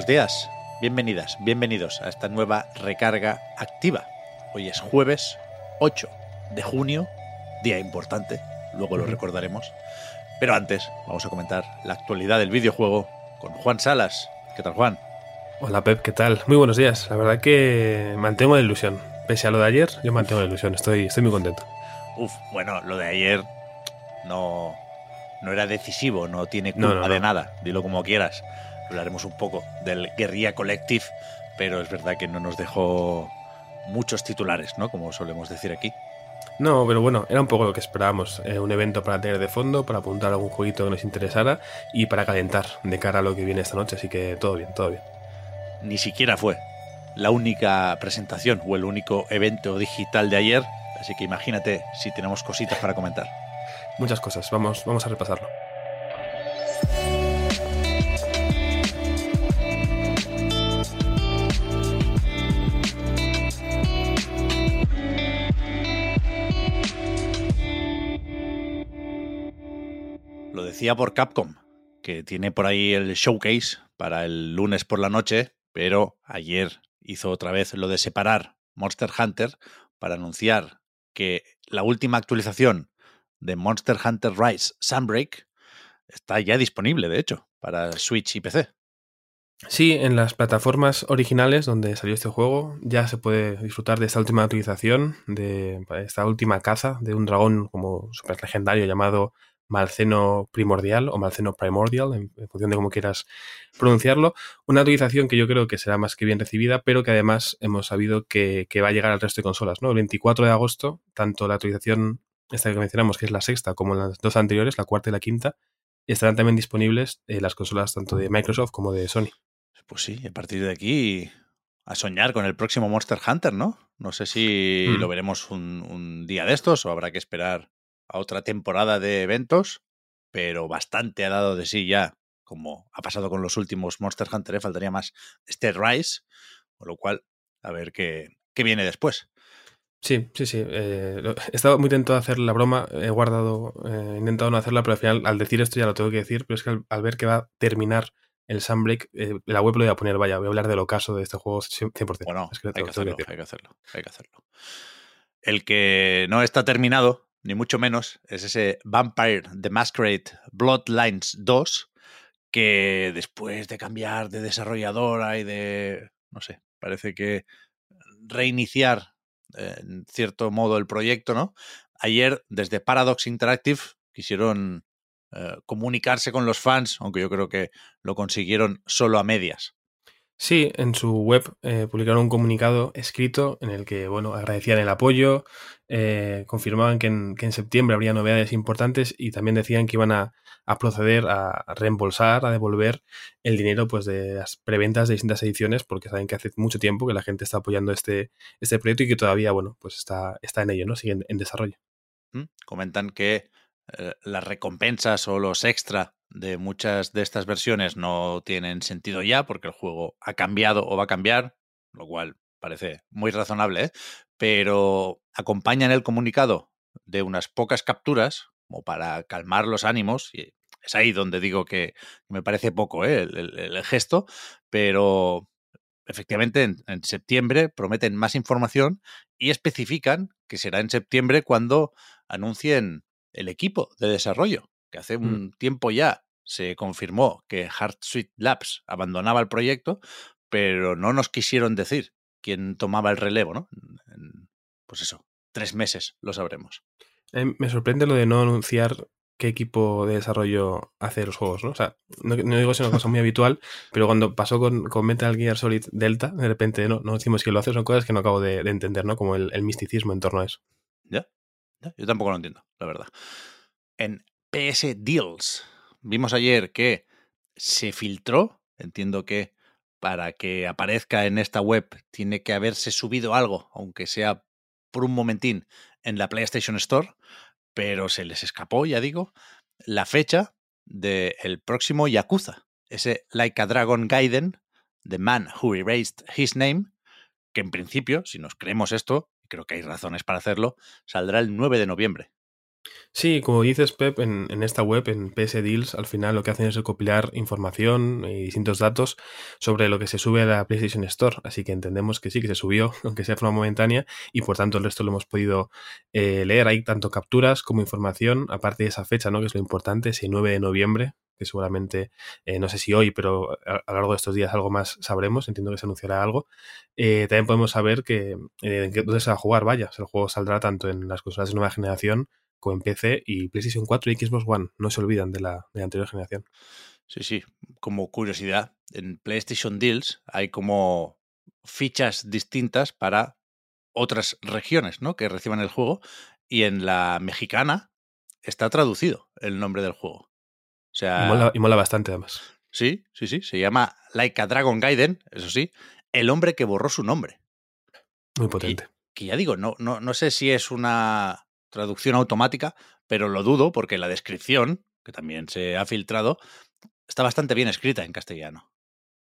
Buenos días, bienvenidas, bienvenidos a esta nueva recarga activa. Hoy es jueves 8 de junio, día importante, luego lo recordaremos. Pero antes, vamos a comentar la actualidad del videojuego con Juan Salas. ¿Qué tal, Juan? Hola, Pep, ¿qué tal? Muy buenos días. La verdad que mantengo la ilusión. Pese a lo de ayer, yo mantengo la ilusión. Estoy, estoy muy contento. Uf, bueno, lo de ayer no, no era decisivo, no tiene culpa No, no, no. de nada. Dilo como quieras. Hablaremos un poco del Guerrilla Collective, pero es verdad que no nos dejó muchos titulares, ¿no? Como solemos decir aquí. No, pero bueno, era un poco lo que esperábamos. Eh, un evento para tener de fondo, para apuntar a algún jueguito que nos interesara y para calentar de cara a lo que viene esta noche. Así que todo bien, todo bien. Ni siquiera fue la única presentación o el único evento digital de ayer, así que imagínate si tenemos cositas para comentar. Muchas cosas. Vamos, vamos a repasarlo. Por Capcom, que tiene por ahí el showcase para el lunes por la noche, pero ayer hizo otra vez lo de separar Monster Hunter para anunciar que la última actualización de Monster Hunter Rise Sunbreak está ya disponible, de hecho, para Switch y PC. Sí, en las plataformas originales donde salió este juego ya se puede disfrutar de esta última actualización, de esta última caza de un dragón como super legendario llamado Malceno Primordial o Malceno Primordial, en, en función de cómo quieras pronunciarlo. Una actualización que yo creo que será más que bien recibida, pero que además hemos sabido que, que va a llegar al resto de consolas. ¿no? El 24 de agosto, tanto la actualización, esta que mencionamos, que es la sexta, como las dos anteriores, la cuarta y la quinta, estarán también disponibles en las consolas tanto de Microsoft como de Sony. Pues sí, a partir de aquí a soñar con el próximo Monster Hunter, ¿no? No sé si Mm. lo veremos un, un día de estos o habrá que esperar a otra temporada de eventos, pero bastante ha dado de sí ya, como ha pasado con los últimos Monster Hunter, ¿eh? faltaría más este Rise, con lo cual a ver qué, qué viene después. Sí, sí, sí. eh, he estado muy tentado a hacer la broma, he guardado, eh, he intentado no hacerla, pero al final, al decir esto ya lo tengo que decir, pero es que al, al ver que va a terminar el Sunbreak, eh, la web lo voy a poner, vaya, voy a hablar del ocaso de este juego 100%. Bueno, Es que lo hay tengo- que tengo hacerlo, decir. hay que hacerlo, hay que hacerlo. El que no está terminado, ni mucho menos, es ese Vampire the Masquerade Bloodlines 2, que después de cambiar de desarrolladora y de, no sé, parece que reiniciar eh, en cierto modo el proyecto, ¿no? Ayer, desde Paradox Interactive, quisieron eh, comunicarse con los fans, aunque yo creo que lo consiguieron solo a medias. Sí, en su web eh, publicaron un comunicado escrito en el que, bueno, agradecían el apoyo, eh, confirmaban que en, que en septiembre habría novedades importantes y también decían que iban a, a proceder a, reembolsar, a devolver el dinero pues de las preventas de distintas ediciones, porque saben que hace mucho tiempo que la gente está apoyando este, este proyecto y que todavía, bueno, pues está, está en ello, ¿no? Sigue en, en desarrollo. ¿Mm? Comentan que eh, las recompensas o los extra de muchas de estas versiones no tienen sentido ya porque el juego ha cambiado o va a cambiar, lo cual parece muy razonable, ¿eh? pero acompañan el comunicado de unas pocas capturas como para calmar los ánimos y es ahí donde digo que me parece poco ¿eh? el, gesto, pero efectivamente en, en septiembre prometen más información y especifican que será en septiembre cuando anuncien el equipo de desarrollo, que hace un Mm. tiempo ya se confirmó que Suite Labs abandonaba el proyecto, pero no nos quisieron decir quién tomaba el relevo, ¿no? En, pues eso, tres meses lo sabremos. Eh, me sorprende lo de no anunciar qué equipo de desarrollo hace los juegos, ¿no? O sea, no, no digo que sea una cosa muy habitual, pero cuando pasó con, con Metal Gear Solid Delta, de repente no, no decimos que lo hace, son cosas que no acabo de, de entender, ¿no? Como el, el misticismo en torno a eso. ¿Ya? ¿Ya? Yo tampoco lo entiendo, la verdad. en PS Deals. Vimos ayer que se filtró, entiendo que para que aparezca en esta web tiene que haberse subido algo, aunque sea por un momentín, en la PlayStation Store, pero se les escapó, ya digo, la fecha del próximo Yakuza, ese Like a Dragon Gaiden, The Man Who Erased His Name, que en principio, si nos creemos esto, y creo que hay razones para hacerlo, saldrá el 9 de noviembre. Sí, como dices, Pep, en, esta web, en PS Deals, al final lo que hacen es recopilar información y distintos datos sobre lo que se sube a la PlayStation Store. Así que entendemos que sí, que se subió, aunque sea de forma momentánea, y por tanto el resto lo hemos podido eh, leer. Hay tanto capturas como información, aparte de esa fecha, ¿no? que es lo importante, ese 9 de noviembre, que seguramente, eh, no sé si hoy, pero a, a, lo largo de estos días algo más sabremos, entiendo que se anunciará algo. Eh, también podemos saber que, eh, dónde se va a jugar, vaya, el juego saldrá tanto en las consolas de nueva generación como en PC y PlayStation 4 y Xbox One. No se olvidan de la, de la anterior generación. Sí, sí. Como curiosidad, en PlayStation Deals hay como fichas distintas para otras regiones ¿no? que reciban el juego y en la mexicana está traducido el nombre del juego. O sea, y, mola, y mola bastante además. Sí, sí, sí. Se llama Like a Dragon Gaiden, eso sí, el hombre que borró su nombre. Muy potente. Y, que ya digo, no, no, no sé si es una traducción automática, pero lo dudo porque la descripción, que también se ha filtrado, está bastante bien escrita en castellano.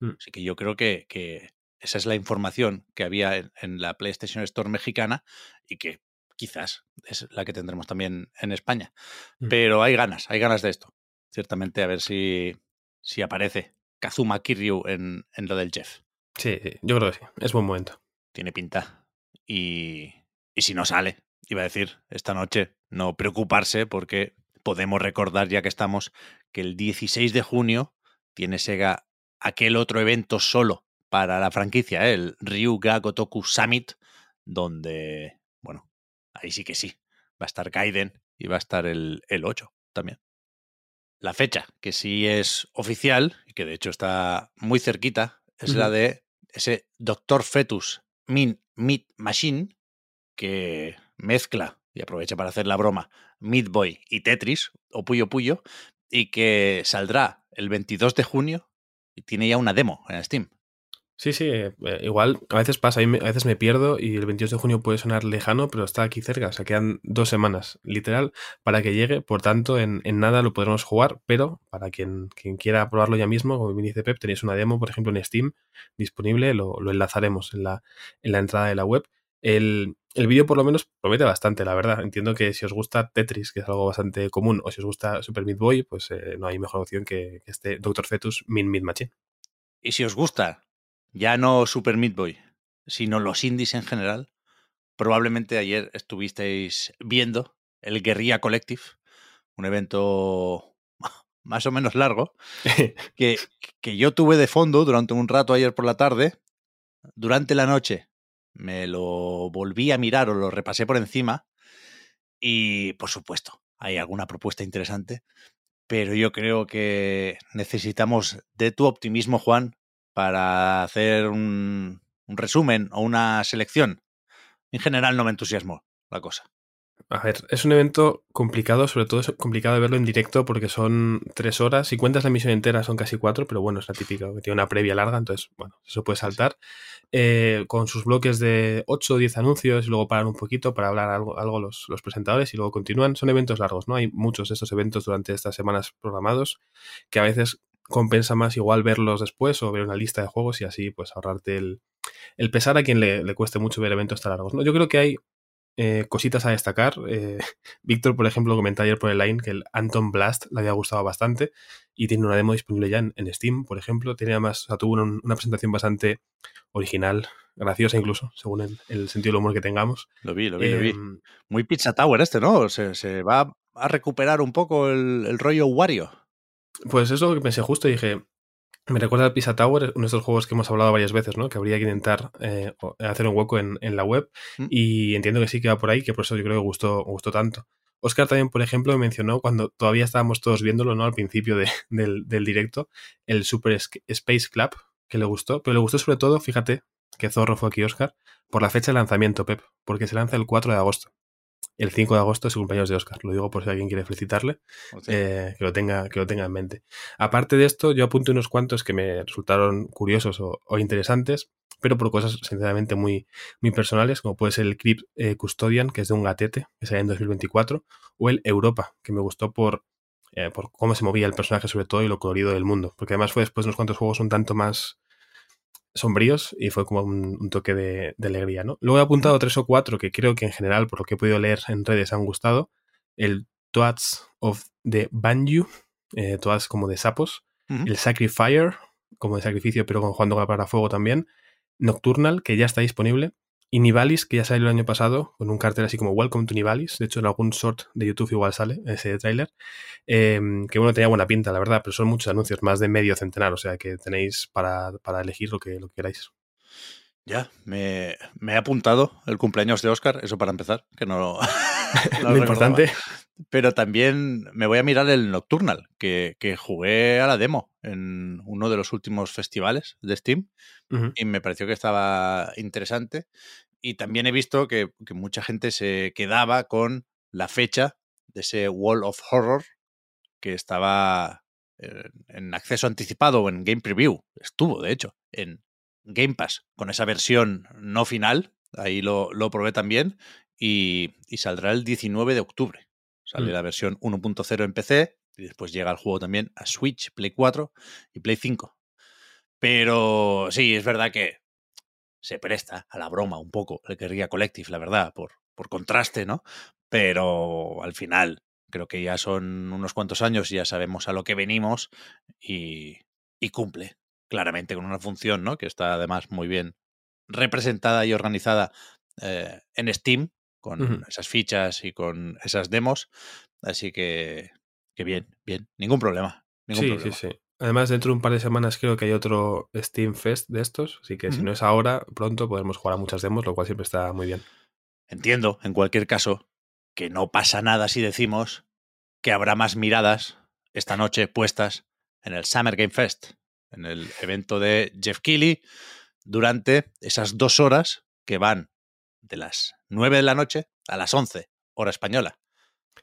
Mm. Así que yo creo que, que, esa es la información que había en, en, la PlayStation Store mexicana y que quizás es la que tendremos también en España. Mm. Pero hay ganas, hay ganas de esto. Ciertamente, a ver si, si aparece Kazuma Kiryu en, en lo del Jeff. Sí, sí, yo creo que sí. Es buen momento. Tiene pinta. Y, y si no sale, iba a decir, esta noche, no preocuparse porque podemos recordar, ya que estamos, que el 16 de junio tiene Sega aquel otro evento solo para la franquicia, ¿eh? el Ryuga Gotoku Summit, donde, bueno, ahí sí que sí, va a estar Gaiden y va a estar el, el 8 también. La fecha, que sí es oficial y que de hecho está muy cerquita, es uh -huh. la de ese Doctor Fetus Min Meat Machine, que mezcla, y aprovecha para hacer la broma, Meat Boy y Tetris, o Puyo Puyo, y que saldrá el 22 de junio y tiene ya una demo en Steam. Sí, sí, eh, igual a veces pasa, a veces me pierdo y el 22 de junio puede sonar lejano, pero está aquí cerca, o sea, quedan dos semanas, literal, para que llegue, por tanto, en, en nada lo podremos jugar, pero para quien, quiera probarlo ya mismo, como me dice Pep, tenéis una demo, por ejemplo, en Steam disponible, lo, lo enlazaremos en la, en la entrada de la web. El, el vídeo por lo menos promete bastante, la verdad. Entiendo que si os gusta Tetris, que es algo bastante común, o si os gusta Super Meat Boy, pues eh, no hay mejor opción que, que este Doctor Fetus Min Meat Machine. Y si os gusta ya no Super Meat Boy, sino los indies en general, probablemente ayer estuvisteis viendo el Guerrilla Collective, un evento más o menos largo, que, que yo tuve de fondo durante un rato ayer por la tarde. Durante la noche me lo volví a mirar o lo repasé por encima y, por supuesto, hay alguna propuesta interesante, pero yo creo que necesitamos de tu optimismo, Juan, para hacer un, resumen o una selección. En general no me entusiasmó la cosa. A ver, es un evento complicado, sobre todo es complicado de verlo en directo porque son tres horas. Si cuentas la misión entera son casi cuatro, pero bueno, es la típica que tiene una previa larga, entonces, bueno, eso puede saltar. Eh, con sus bloques de 8 o 10 anuncios y luego paran un poquito para hablar algo, algo los, los, presentadores y luego continúan. Son eventos largos, ¿no? Hay muchos de estos eventos durante estas semanas programados que a veces compensa más igual verlos después o ver una lista de juegos y así pues ahorrarte el, el pesar a quien le, le, cueste mucho ver eventos tan largos. ¿no? Yo creo que hay eh, cositas a destacar. Eh, Víctor, por ejemplo, comentó ayer por el line que el Anton Blast le había gustado bastante y tiene una demo disponible ya en, en Steam, por ejemplo. Tiene además, o sea, tuvo una, una, presentación bastante original, graciosa incluso, según el, el, sentido del humor que tengamos. Lo vi, lo vi, eh, lo vi. Muy Pizza Tower este, ¿no? Se, se va a recuperar un poco el, el rollo Wario. Pues eso que pensé justo, dije, me recuerda al Pisa Tower, uno de estos juegos que hemos hablado varias veces, ¿no? Que habría que intentar eh, hacer un hueco en, en la web. Mm. Y entiendo que sí que va por ahí, que por eso yo creo que gustó, gustó tanto. Oscar también, por ejemplo, me mencionó cuando todavía estábamos todos viéndolo, ¿no? Al principio de, del, del, directo, el Super Space Club, que le gustó. Pero le gustó sobre todo, fíjate, que zorro fue aquí Oscar, por la fecha de lanzamiento, Pep, porque se lanza el 4 de agosto. El 5 de agosto es el cumpleaños de Oscar. Lo digo por si alguien quiere felicitarle, eh, que, lo tenga, que lo tenga en mente. Aparte de esto, yo apunto unos cuantos que me resultaron curiosos o, interesantes, pero por cosas sinceramente muy, muy personales, como puede ser el Crypt eh, Custodian, que es de un gatete, que sale en 2024, o el Europa, que me gustó por, eh, por cómo se movía el personaje sobre todo y lo colorido del mundo, porque además fue después de unos cuantos juegos un tanto más sombríos y fue como un, toque de, alegría, ¿no? Luego he apuntado tres o cuatro que creo que en general, por lo que he podido leer en redes, han gustado. El Toads of the Banju, eh, Toads como de sapos. El Sacrifier, como de sacrificio, pero con jugando para fuego también. Nocturnal, que ya está disponible. Y Nivalis, que ya salió el año pasado, con un cartel así como Welcome to Nivalis. De hecho, en algún short de YouTube igual sale ese tráiler. Em, que bueno, tenía buena pinta, la verdad, pero son muchos anuncios, más de medio centenar, o sea que tenéis para, elegir lo que, lo queráis. Ya, me, he apuntado el cumpleaños de Oscar, eso para empezar, que no, lo importante. Pero también me voy a mirar el Nocturnal, que, jugué a la demo en uno de los últimos festivales de Steam y me pareció que estaba interesante. Y también he visto que, mucha gente se quedaba con la fecha de ese Wall of Horror que estaba en, acceso anticipado o en Game Preview. Estuvo, de hecho, en Game Pass con esa versión no final. Ahí lo, probé también. Y, saldrá el 19 de octubre. Sale mm. la versión 1.0 en PC y después llega el juego también a Switch, Play 4 y Play 5. Pero sí, es verdad que se presta a la broma un poco el Guerrilla Collective, la verdad, por, por contraste, ¿no? Pero al final, creo que ya son unos cuantos años y ya sabemos a lo que venimos y, y cumple claramente con una función, ¿no? Que está además muy bien representada y organizada eh, en Steam, con esas fichas y con esas demos. Así que, que bien, bien, ningún problema. sí, sí, sí. Además, dentro de un par de semanas creo que hay otro Steam Fest de estos, así que si no es ahora, pronto podremos jugar a muchas demos, lo cual siempre está muy bien. Entiendo, en cualquier caso, que no pasa nada si decimos que habrá más miradas esta noche puestas en el Summer Game Fest, en el evento de Jeff Keighley, durante esas dos horas que van de las 9 de la noche a las 11, hora española.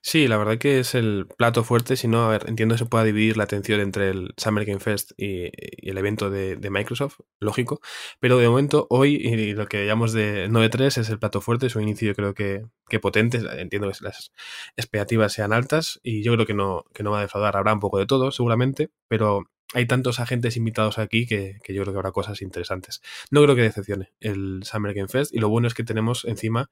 Sí, la verdad que es el plato fuerte, si no, a ver, entiendo que se pueda dividir la atención entre el Summer Game Fest y, el evento de, Microsoft, lógico, pero de momento hoy y lo que llamamos de 9.3 es el plato fuerte, es un inicio creo que, que potente, entiendo que las expectativas sean altas y yo creo que no, que no va a defraudar, habrá un poco de todo seguramente, pero hay tantos agentes invitados aquí que, que, yo creo que habrá cosas interesantes. No creo que decepcione el Summer Game Fest y lo bueno es que tenemos encima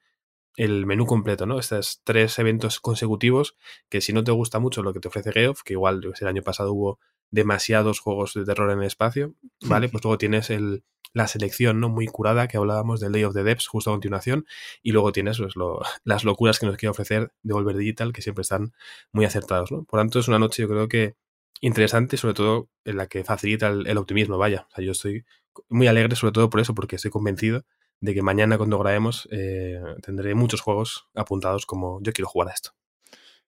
el menú completo, ¿no? Estos tres eventos consecutivos que si no te gusta mucho lo que te ofrece Geoff, que igual el año pasado hubo demasiados juegos de terror en el espacio, ¿vale? Pues luego tienes el, la selección, ¿no? Muy curada que hablábamos del Day of the Depths justo a continuación y luego tienes pues, las locuras que nos quiere ofrecer Devolver Digital que siempre están muy acertados, ¿no? Por tanto es una noche yo creo que interesante, sobre todo en la que facilita el, el optimismo, vaya. O sea, yo estoy muy alegre sobre todo por eso, porque estoy convencido de que mañana cuando grabemos eh, tendré muchos juegos apuntados como yo quiero jugar a esto.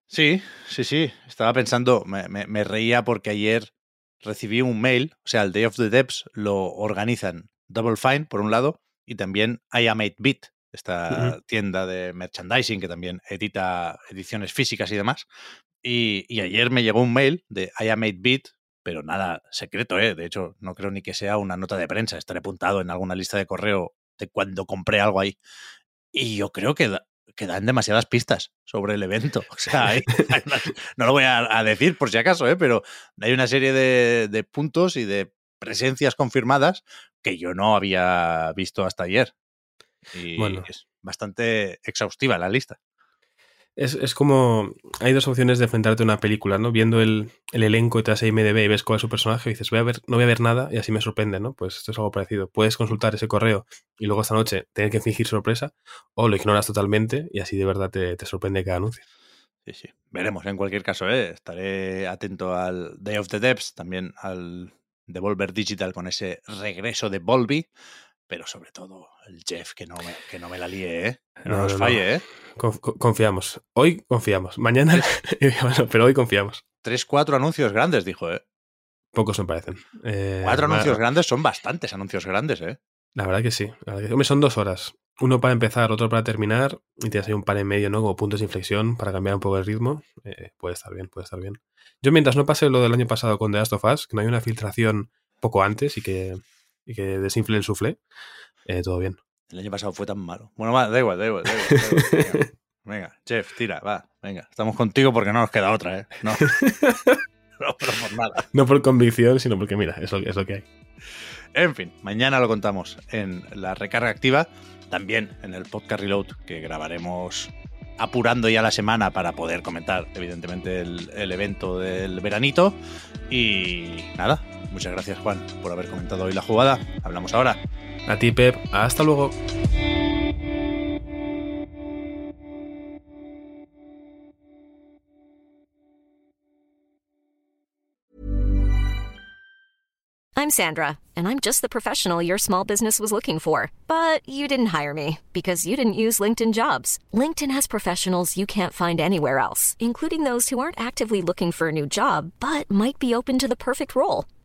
Sí, sí, sí. Estaba pensando, me, reía porque ayer recibí un mail, o sea, el Day of the Depths lo organizan Double Fine, por un lado, y también I Am 8 Bit, esta tienda de merchandising que también edita ediciones físicas y demás. Y, y, ayer me llegó un mail de I Am 8 Bit, pero nada secreto, ¿eh? De hecho, no creo ni que sea una nota de prensa, estaré apuntado en alguna lista de correo de cuando compré algo ahí. Y yo creo que, que dan demasiadas pistas sobre el evento. O sea, no lo voy a, decir por si acaso, ¿eh? pero hay una serie de, puntos y de presencias confirmadas que yo no había visto hasta ayer. Y bueno. es bastante exhaustiva la lista. Es, como. Hay dos opciones de enfrentarte a una película, ¿no? Viendo el, elenco y te das IMDB y ves cuál es su personaje y dices, voy a ver, no voy a ver nada y así me sorprende, ¿no? Pues esto es algo parecido. Puedes consultar ese correo y luego esta noche tener que fingir sorpresa o lo ignoras totalmente y así de verdad te, te sorprende cada anuncio. Sí, sí. Veremos en cualquier caso, ¿eh? Estaré atento al Day of the Depths, también al Devolver Digital con ese regreso de Volby pero sobre todo el Jeff, que no me, que no me la líe, ¿eh? No, nos falle, ¿eh? confiamos. Hoy confiamos. Mañana, pero hoy confiamos. Tres, cuatro anuncios grandes, dijo, ¿eh? Pocos me parecen. Eh, cuatro anuncios grandes son bastantes anuncios grandes, ¿eh? La verdad que sí. La verdad que, hombre, son dos horas. Uno para empezar, otro para terminar, y tienes ahí un par en medio, ¿no? Como puntos de inflexión para cambiar un poco el ritmo. Eh, puede estar bien, puede estar bien. Yo mientras no pase lo del año pasado con The Last of Us, que no hay una filtración poco antes y que, y que desinfle el suflé, eh, todo bien. El año pasado fue tan malo. Bueno, va, da igual, da igual. Da igual, da igual. Venga, venga, Jeff, tira, va, venga. Estamos contigo porque no nos queda otra, ¿eh? No, no pero por nada. No por convicción, sino porque, mira, es lo, es lo que hay. En fin, mañana lo contamos en la recarga activa, también en el podcast Reload que grabaremos apurando ya la semana para poder comentar, evidentemente, el, el evento del veranito. Y nada, muchas gracias Juan por haber comentado hoy la jugada. Hablamos ahora. A ti, Pep. Hasta luego. I'm Sandra, and I'm just the professional your small business was looking for. But you didn't hire me because you didn't use LinkedIn jobs. LinkedIn has professionals you can't find anywhere else, including those who aren't actively looking for a new job but might be open to the perfect role,